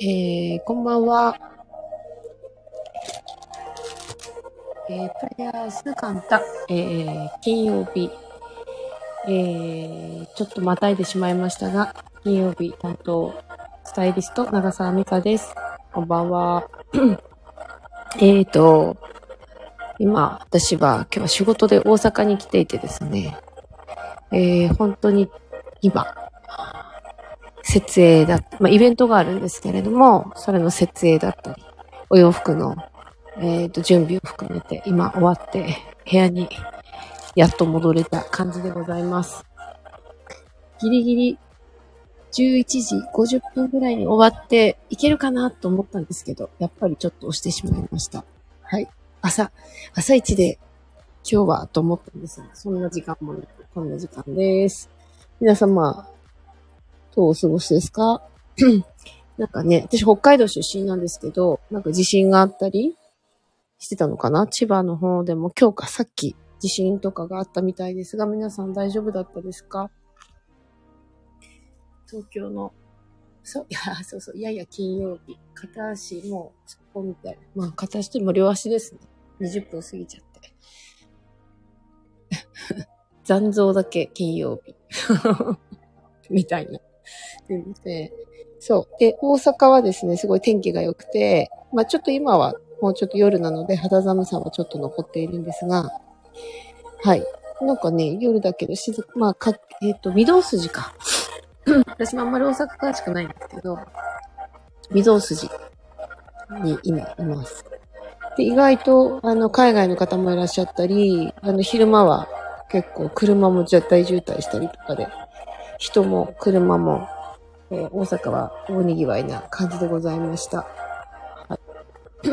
えー、こんばんは。えー、プレイヤースカンタ、えー、金曜日、えー、ちょっとまたいでしまいましたが、金曜日担当、スタイリスト、長澤美香です。こんばんは。えーと、今、私は今日は仕事で大阪に来ていてですね、えー、本当に今、設営だ、まあ、イベントがあるんですけれども、それの設営だったり、お洋服の、えっ、ー、と、準備を含めて、今終わって、部屋にやっと戻れた感じでございます。ギリギリ11時50分ぐらいに終わっていけるかなと思ったんですけど、やっぱりちょっと押してしまいました。はい。朝、朝一で今日はと思ったんですが、そんな時間もなく、こんな時間です。皆様、どうお過ごしですか？なんかね、私北海道出身なんですけど、なんか地震があったりしてたのかな？千葉の方でも今日かさっき地震とかがあったみたいですが、皆さん大丈夫だったですか？東京の、そう、いや、そうそう、やや金曜日、片足もう突っ込みたい。まあ片足でも両足ですね。20分過ぎちゃって。残像だけ金曜日。みたいな。でそう。で、大阪はですね、すごい天気が良くて、まあちょっと今はもうちょっと夜なので肌寒さはちょっと残っているんですが、はい。なんかね、夜だけど静か、まあか、えっ、ー、と、御堂筋か。私もあんまり大阪詳しくないんですけど、御堂筋に今います。で、意外と、あの、海外の方もいらっしゃったり、あの、昼間は結構車も絶対渋滞したりとかで、人も車も、えー、大阪は大賑わいな感じでございました。はい。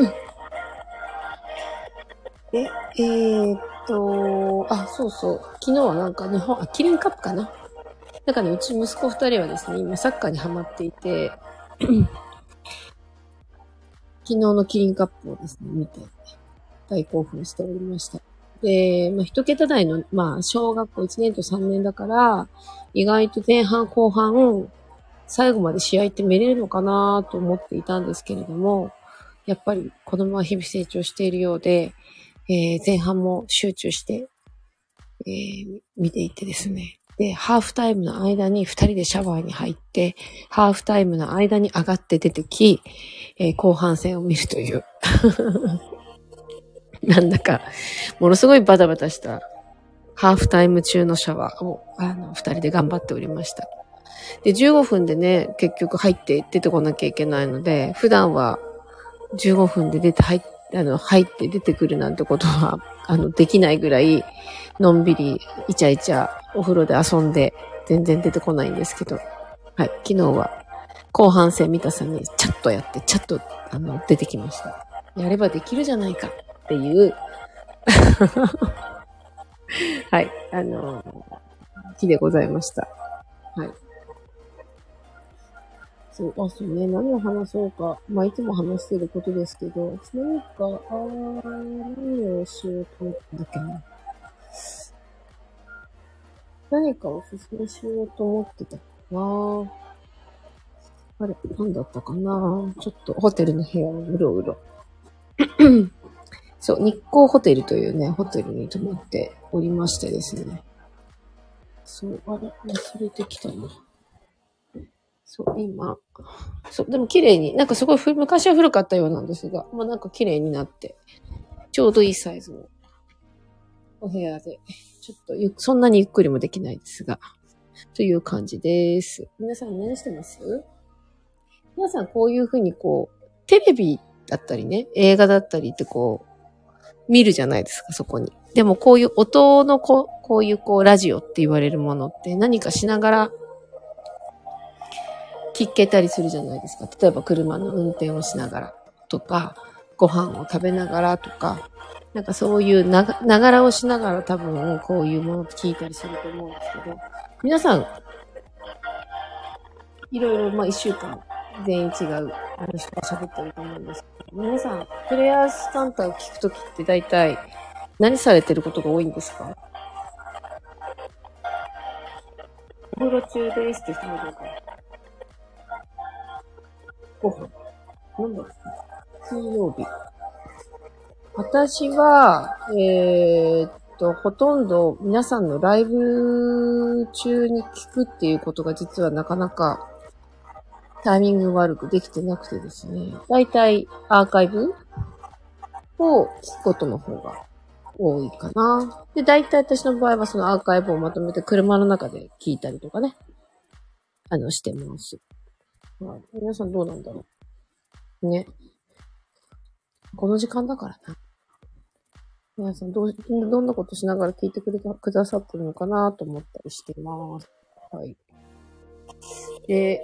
で、えー、っと、あ、そうそう。昨日はなんか日本、あ、キリンカップかな。なんかね、うち息子二人はですね、今サッカーにハマっていて、昨日のキリンカップをですね、見て、大興奮しておりました。で、まあ、一桁台の、まあ、小学校1年と3年だから、意外と前半後半、最後まで試合って見れるのかなと思っていたんですけれども、やっぱり子供は日々成長しているようで、えー、前半も集中して、えー、見ていてですね。で、ハーフタイムの間に二人でシャワーに入って、ハーフタイムの間に上がって出てき、えー、後半戦を見るという なんだか、ものすごいバタバタしたハーフタイム中のシャワーを、あの、二人で頑張っておりました。で、15分でね、結局入って出てこなきゃいけないので、普段は15分で出て入って、あの、入って出てくるなんてことは、あの、できないぐらい、のんびり、イチャイチャ、お風呂で遊んで、全然出てこないんですけど、はい、昨日は、後半戦見たさに、チャッとやって、チャッと、あの、出てきました。やればできるじゃないか。っていう はい、あのー、日でございました。はい。そう、あ、そうね、何を話そうか。まあ、いつも話してることですけど、何か、あ、何をしようと思ったんだっけな。何かおすすめしようと思ってたかな。あれ、何だったかなちょっとホテルの部屋をうろうろ。そう、日光ホテルというね、ホテルに泊まっておりましてですね。そう、あれ、忘れてきたな。そう、今。そう、でも綺麗に、なんかすごい昔は古かったようなんですが、まあなんか綺麗になって、ちょうどいいサイズのお部屋で、ちょっとゆ、そんなにゆっくりもできないですが、という感じです。皆さん何してます？皆さんこういうふうにこう、テレビだったりね、映画だったりってこう、見るじゃないですか、そこに。でもこういう音のここういうこうラジオって言われるものって何かしながら聞けたりするじゃないですか。例えば車の運転をしながらとか、ご飯を食べながらとか、なんかそういうなが、ながらをしながら多分こういうものって聞いたりすると思うんですけど、皆さん、いろいろまあ一週間全員違うあの人が喋ってると思うんですけど、皆さん、プレイヤースカンターを聞くときって大体何されてることが多いんですか？お風呂中ですって人もいるから。ご飯。なんだっけ？金曜日。私は、えー、っと、ほとんど皆さんのライブ中に聞くっていうことが実はなかなかタイミング悪くできてなくてですね。だいたいアーカイブを聞くことの方が多いかな。で、だいたい私の場合はそのアーカイブをまとめて車の中で聞いたりとかね、あの、してます。まあ、皆さんどうなんだろう。ね。この時間だからな。皆さんどう、どんなことしながら聞いてくれた、くださってるのかなと思ったりしてます。はい。で、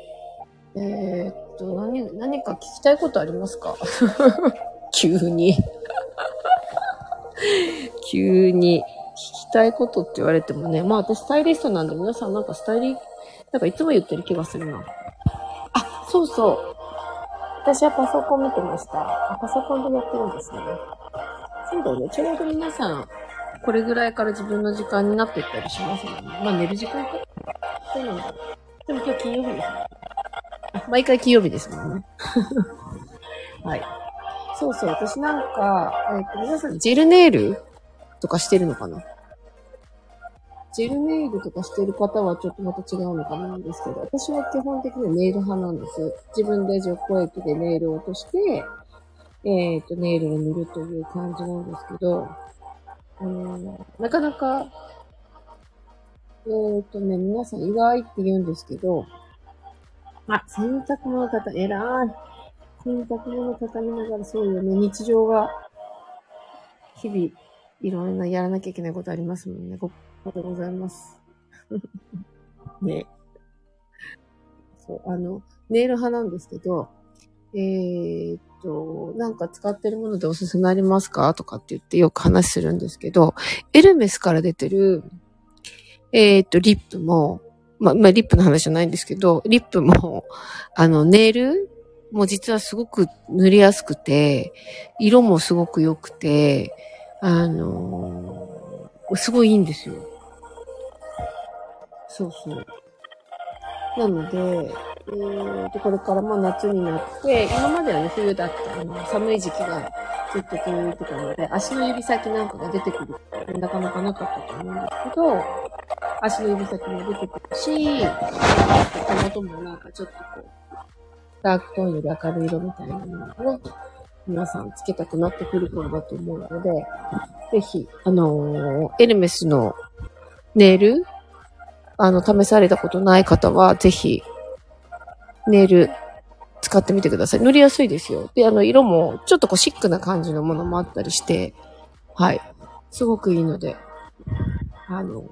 えー、っと、何、何か聞きたいことありますか？急に 急に聞きたいことって言われてもね、まあ私スタイリストなんで皆さんなんかスタイリ、なんかいつも言ってる気がするな。あ、そうそう。私はパソコン見てました。あパソコンでやってるんですね。そうだよね。ちょうど皆さん、これぐらいから自分の時間になっていったりしますもんね。まあ寝る時間か。そうなんだ。でも今日金曜日ですね。毎回金曜日ですもんね。はい。そうそう、私なんか、えっ、ー、と、皆さん、ジェルネイルとかしてるのかな？ジェルネイルとかしてる方はちょっとまた違うのかなんですけど、私は基本的にはネイル派なんです。自分で除光液でネイルを落として、えっ、ー、と、ネイルを塗るという感じなんですけど、あのなかなか、えっ、ー、とね、皆さん意外って言うんですけど、あ、洗濯物方、偉い。洗濯物畳みながらそうよね。日常が、日々、いろんなやらなきゃいけないことありますもんね。ご、ありがとうございます。ね。そう、あの、ネイル派なんですけど、えー、っと、なんか使ってるものでおすすめありますか？とかって言ってよく話するんですけど、エルメスから出てる、えー、っと、リップも、まあ、まあ、リップの話じゃないんですけど、リップも、あの、ネイルも実はすごく塗りやすくて、色もすごく良くて、あのー、すごいいいんですよ。そうそう。なので、えーと、これからまあ夏になって、今まではね、冬だったあの寒い時期がずっと続いてたので、足の指先なんかが出てくるってなかなかなかったと思うんですけど、足の指先も出てくるし、手元もなんかちょっとこう、ダークトーンより明るい色みたいなものをね、皆さんつけたくなってくる頃だと思うので、ぜひ、あのー、エルメスのネイル、あの、試されたことない方は、ぜひ、ネイル使ってみてください。塗りやすいですよ。で、あの、色も、ちょっとこう、シックな感じのものもあったりして、はい。すごくいいので、あの、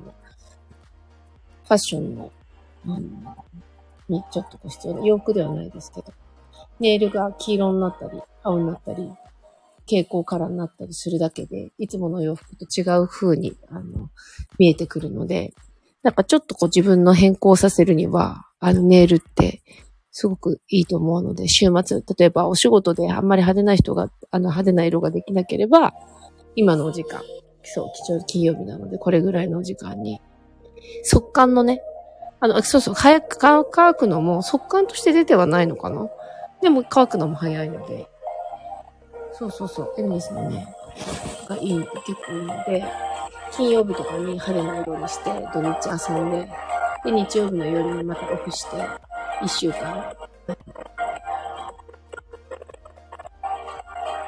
ファッションの、あの、にちょっと必要な、洋服ではないですけど、ネイルが黄色になったり、青になったり、蛍光カラーになったりするだけで、いつもの洋服と違う風に、あの、見えてくるので、なんかちょっとこう自分の変更させるには、あのネイルってすごくいいと思うので、週末、例えばお仕事であんまり派手な人が、あの派手な色ができなければ、今のお時間、そう、貴重金曜日なので、これぐらいのお時間に、速乾のね、あの、そうそう、早く乾くのも速乾として出てはないのかな？でも乾くのも早いので。そうそうそう、エルメスのね、がいい、結構いいので、金曜日とかに派手な色にして、土日遊んで、で、日曜日の夜にまたオフして、一週間。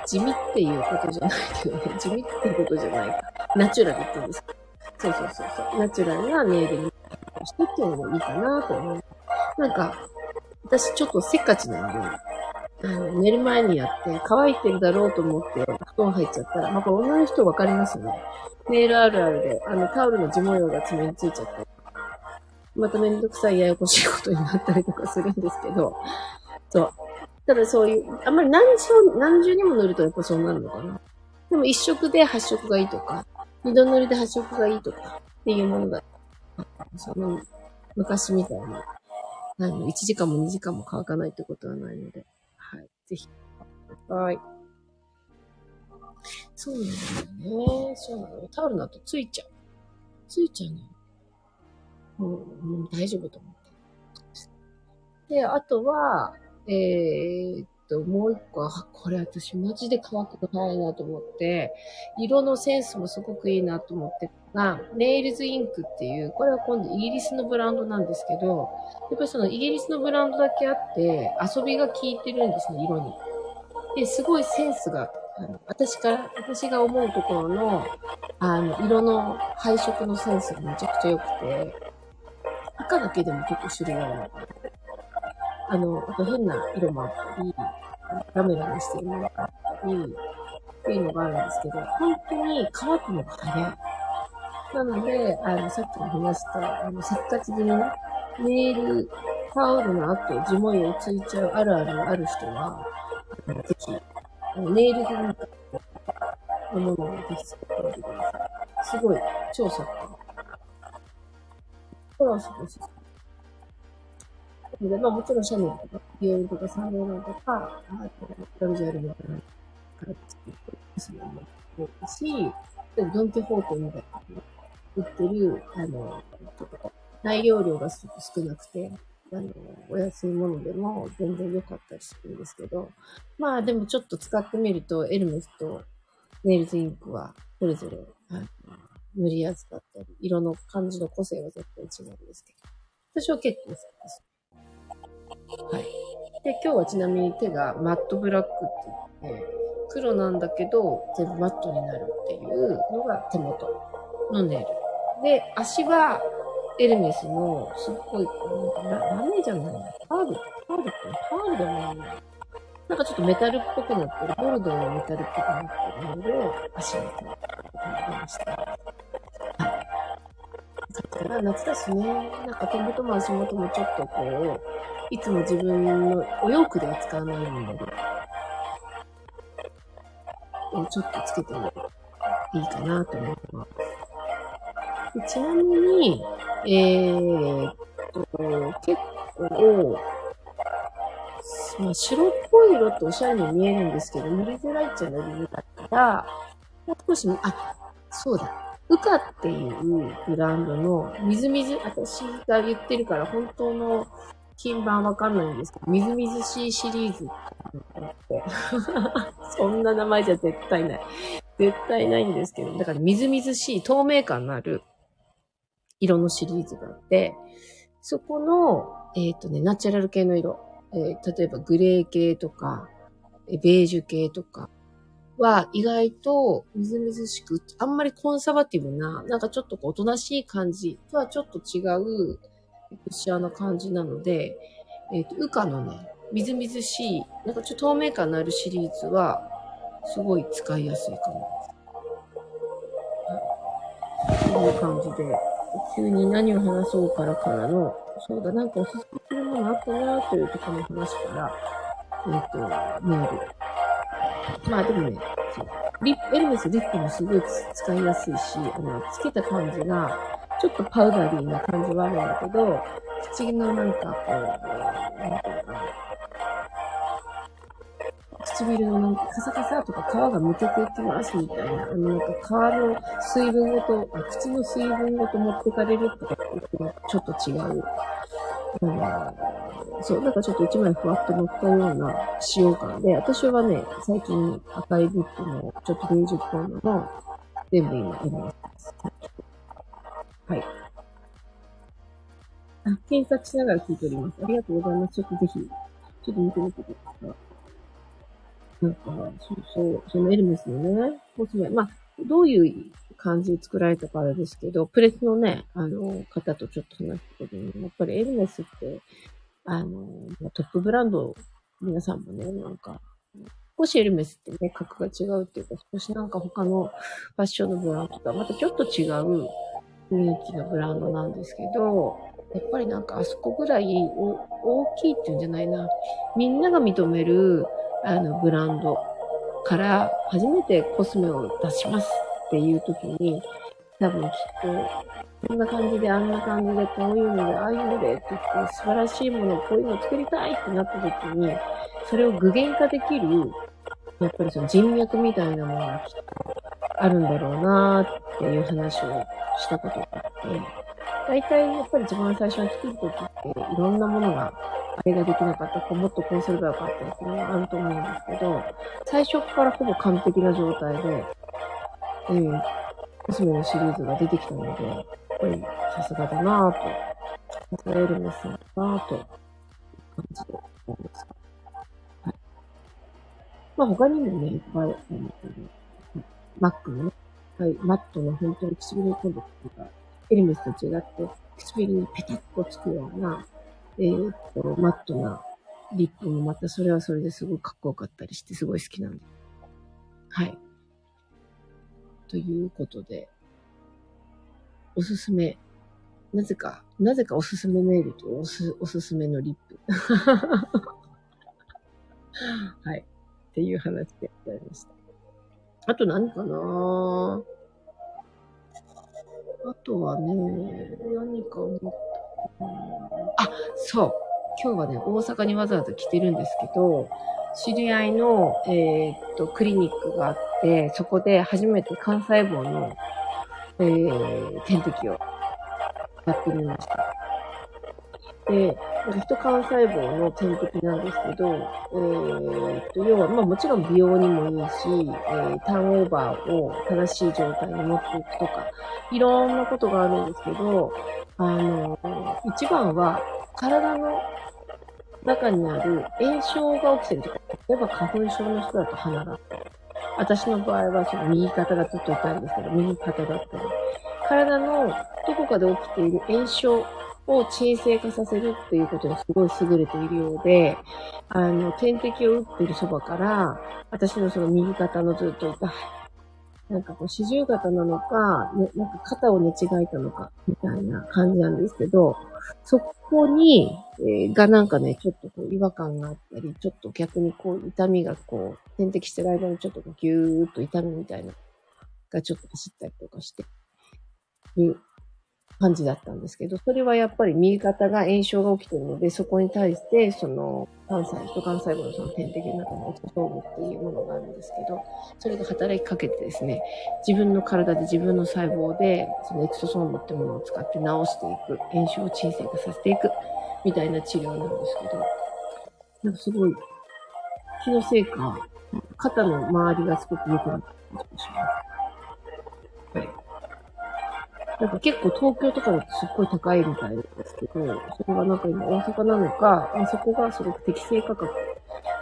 地味っていうことじゃないけどね、地味っていうことじゃないか。ナチュラルって言うんですか？そうそうそうそう。ナチュラルなネイルにしてっていうのもいいかなと思う。なんか、私ちょっとせっかちなんで、あの、寝る前にやって乾いてるだろうと思って布団入っちゃったら、まあ、女の人わかりますよね。ネイルあるあるで、あの、タオルの地模様が爪についちゃって、まためんどくさいややこしいことになったりとかするんですけど、そう。ただそういう、あんまり何重、何重にも塗るとやっぱそうなるのかな。でも一色で発色がいいとか、二度塗りで発色がいいとかっていうものだその、昔みたいに、あの、1時間も2時間も乾かないってことはないので、はい。ぜひ、はい。そうなんだよね。そうなの。タオルだとついちゃう。ついちゃうの、もう、もう大丈夫と思って。で、あとは、えー、と、もう一個は、これ私マジで乾くの早いなと思って、色のセンスもすごくいいなと思ってが、ネイルズインクっていう、これは今度イギリスのブランドなんですけど、やっぱりそのイギリスのブランドだけあって、遊びが効いてるんですね、色に。で、すごいセンスが、あの私から、私が思うところの、あの、色の配色のセンスがめちゃくちゃ良くて、赤だけでも結構種類あるのかな。あの、あと変な色もあったり、ラメラメしてるものがあったり、っていうのがあるんですけど、本当に乾くのが早い。なので、あの、さっきも話した、あの、せっかち気味のネイル、タオルの後、地模様ついちゃうあるあるのある人は、ぜひ、ネイルでなんか、のものをぜひ作ってみてください。すごい、超速乾。これはすごいで、まあもちろんシャネルとか、ビオルとかサンローランとか、あと、ラルジャールのから作っていくのも多いし、でもドンキホーテみたいな売ってる、あの、内容量がすごく少なくて、あの、お安いものでも全然良かったりするんですけど、まあでもちょっと使ってみると、エルメスとネイルズインクはそれぞれ、あの塗りやすかったり、色の感じの個性は絶対違うんですけど、私は結構好きです。はい。で、今日はちなみに手がマットブラックって言って、黒なんだけど全部マットになるっていうのが手元のネイル。で、足は、エルメスの、すっごい、ラメじゃないな。パール、パールってパールじゃないな。なんかちょっとメタルっぽくなってる、ボルドーのメタルっぽくなってるのを足についてました。はい。から夏だしね、なんか手元も足元もちょっとこう、いつも自分のお洋服では使わないもので、ちょっとつけてもいいかなと思います。ちなみに、えー、っと、結構、まあ、白っぽい色っておしゃれに見えるんですけど、塗りづらいっちゃ塗りづらいから、少し、あ、そうだ。ウカっていうブランドのみずみず、私が言ってるから本当の金版わかんないんですけど、みずみずしいシリーズって そんな名前じゃ絶対ない。絶対ないんですけど、だからみずみずしい透明感のある色のシリーズがあって、そこの、えっ、ー、とね、ナチュラル系の色、えー、例えばグレー系とか、ベージュ系とかは意外とみずみずしく、あんまりコンサバティブな、なんかちょっとおとなしい感じとはちょっと違う、シアな感じなので、えっ、ー、と、ウカのね、みずみずしい、なんかちょっと透明感のあるシリーズは、すごい使いやすいかも。こういう感じで、急に何を話そうからからの、そうだ、なんかおすすめするものあったなというところの話から、えっ、ー、と、メール。まあでもね、リ、エルメスリップもすごい使いやすいし、あの、つけた感じが、ちょっとパウダリーな感じはあるんだけど、口のなんかこう、なんていうかな、唇のなんかカサカサとか皮がむけていきますみたいな、あのなんか皮の水分ごと、口の水分ごと持ってかれるとかって言ってちょっと違う。うん、そう、なんかちょっと一枚ふわっと乗ったような使用感で、私はね、最近赤いリップのちょっとベージュっぽいのが全部今やります。はい。あ、検索しながら聞いております。ありがとうございます。ちょっとぜひ、ちょっと見てみてください。なんか、そうそう、そのエルメスのね、コスメ、まあ、どういう感じで作られたかあれですけど、プレスのね、あの、方とちょっと話した時に、やっぱりエルメスって、あの、トップブランド、皆さんもね、なんか、少しエルメスってね、格が違うっていうか、少しなんか他のファッションのブランドとはまたちょっと違う雰囲気のブランドなんですけど、やっぱりなんかあそこぐらい大きいっていうんじゃないな。みんなが認めるあの、ブランドから初めてコスメを出しますっていう時に、多分きっと、こんな感じで、あんな感じで、こういうので、ああいうのでって言って、素晴らしいもの、こういうのを作りたいってなった時に、それを具現化できる、やっぱりその人脈みたいなものがきっとあるんだろうなっていう話をしたことがあって、大体やっぱり一番最初に作るときって、いろんなものが、あれができなかった、こうもっとこうすればよかったっていうのがあると思うんですけど、最初からほぼ完璧な状態で、えー、コスメのシリーズが出てきたので、やっぱりさすがだなぁと、さすがエルメスさんだなぁと、感じで思います。はい。まあ他にもね、いっぱい、うん、マックのね、はい、マットの本当に唇に今度が、エルメスと違って、唇にペタッとつくような、えー、っと、マットなリップもまたそれはそれですごいかっこよかったりしてすごい好きなんで。はい。ということで、おすすめ。なぜか、なぜかおすすめメールとおす、おすすめのリップ。はい。っていう話でございました。あと何かな？あとはね、何か思った。あ、そう。今日はね、大阪にわざわざ来てるんですけど、知り合いの、えー、っと、クリニックがあって、そこで初めて幹細胞の、えー、点滴をやってみました。で、人幹細胞の点滴なんですけど、えー、っと、要は、まあもちろん美容にもいいし、えー、ターンオーバーを正しい状態に持っていくとか、いろんなことがあるんですけど、あの、一番は体の中にある炎症が起きてるとか、例えば花粉症の人だと鼻だったり、私の場合はその右肩がずっと痛いんですけど、右肩だったり、体のどこかで起きている炎症を鎮静化させるっていうことにすごい優れているようで、あの、点滴を打ってるそばから、私のその右肩のずっと痛い、なんかこう四十肩なのか、ね、なんか肩を寝違えたのか、みたいな感じなんですけど、そこに、えー、がなんかね、ちょっとこう違和感があったり、ちょっと逆にこう痛みがこう、点滴してる間にちょっとギューっと痛みみたいな、がちょっと走ったりとかして、感じだったんですけど、それはやっぱり右肩が炎症が起きてるので、そこに対して、その、幹細、人幹細胞のその点滴の中のオトソームっていうものがあるんですけど、それが働きかけてですね、自分の体で自分の細胞で、そのエクソソームってものを使って治していく、炎症を鎮静化させていく、みたいな治療なんですけど、なんかすごい、気のせいか、肩の周りがすごく良くなった気がします。なんか結構東京とかだとすっごい高いみたいなんですけど、それがなんか今大阪なのか、あ、そこがすごく適正価格。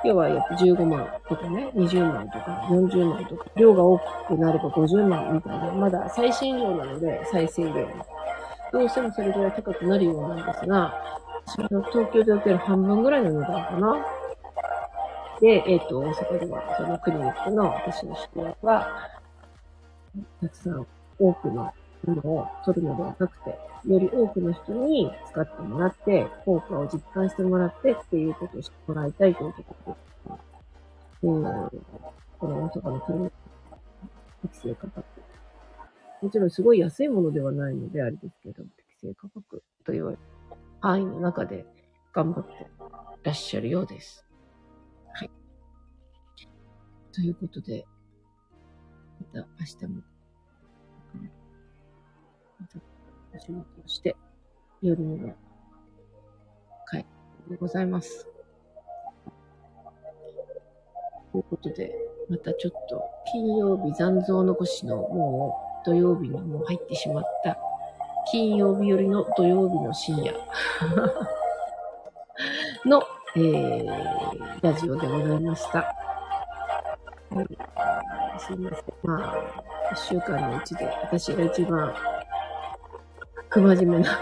要はやっぱ15万とかね、20万とか40万とか、量が大きくなれば50万みたいな、まだ最新量なので再生量どうしてもそれぐらい高くなるようなんですが、それの東京で受ける半分ぐらいの値段かな。で、えっ、ー、と、大阪ではそのクリニックの私の宿泊は、たくさん多くのものを取るのではなくて、より多くの人に使ってもらって、効果を実感してもらってっていうことをしてもらいたいということで、えー、この大阪のクリニック、適正価格。もちろんすごい安いものではないのであれですけど、適正価格と言われる範囲の中で頑張ってらっしゃるようです。はい。ということで、また明日もお仕事をして、夜には帰ってでございます。ということで、またちょっと、金曜日残像残しのもう土曜日にもう入ってしまった金曜日よりの土曜日の深夜 の、えー、ラジオでございました。はい、すいません。まあ、一週間のうちで私が一番不真面目な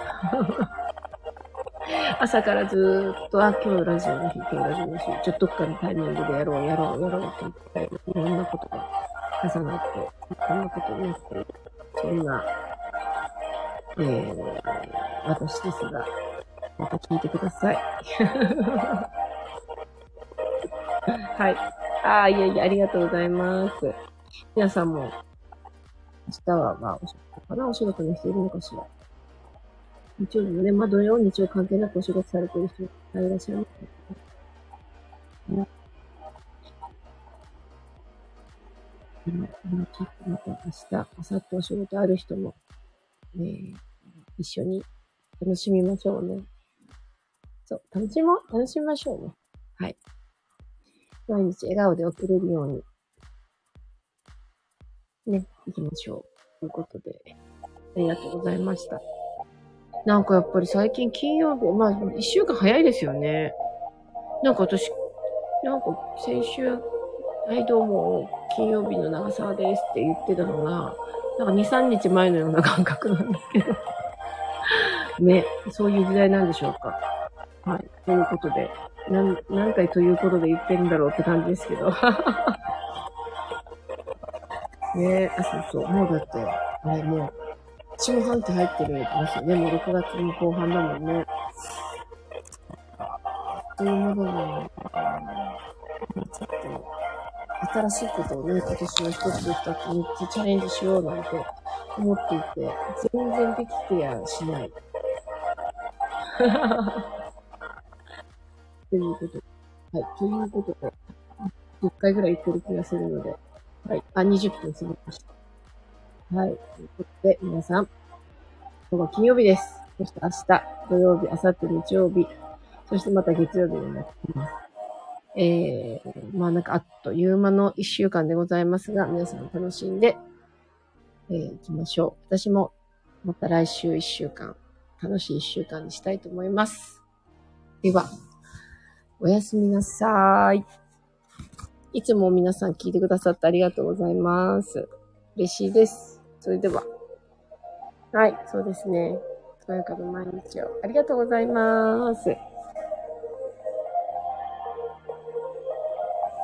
朝からずっと、あ、今日ラジオの日、今日ラジオの日、ちょっとかのタイミングでやろう、やろう、やろうと言って、いろんなことが重なって、こんなことになって。そんな、えー、私ですが、また聞いてください。はい。ああ、いやいや、ありがとうございます。皆さんも、明日は、まあ、お仕事かなお仕事の人いるのかしら日曜日もね、まあ土曜、日曜関係なくお仕事されてる人いらっしゃいますね。うん、ちょっとまた明日、明後日お仕事ある人も、えー、一緒に楽しみましょうね。そう、楽しもう、楽しみましょうね。はい。毎日笑顔で送れるように、ね、行きましょう。ということで、ありがとうございました。なんかやっぱり最近金曜日、まあ一週間早いですよね。なんか私、なんか先週、はい、どうも、金曜日の長沢ですって言ってたのが、なんか2、3日前のような感覚なんですけど。ね、そういう時代なんでしょうか。はい。ということで、何、何回ということで言ってるんだろうって感じですけど。ねあ、そうそう。もうだって、あれもう、中半って入ってるますよね。もう6月の後半だもんね。というもので、ちょっと、新しいことをね、今年の一つ二つ三つチャレンジしようなんて思っていて、全然できてやしない。ということ。はい。ということで、10回ぐらい言ってる気がするので、はい。あ、20分過ぎました。はい。ということで、皆さん、今日は金曜日です。そして明日、土曜日、明後日、日曜日、そしてまた月曜日になっています。えー、まあなんかあっという間の一週間でございますが、皆さん楽しんで、えー、行きましょう。私もまた来週一週間、楽しい一週間にしたいと思います。では、おやすみなさい。いつも皆さん聞いてくださってありがとうございます。嬉しいです。それでは。はい、そうですね。とやかな毎日をありがとうございます。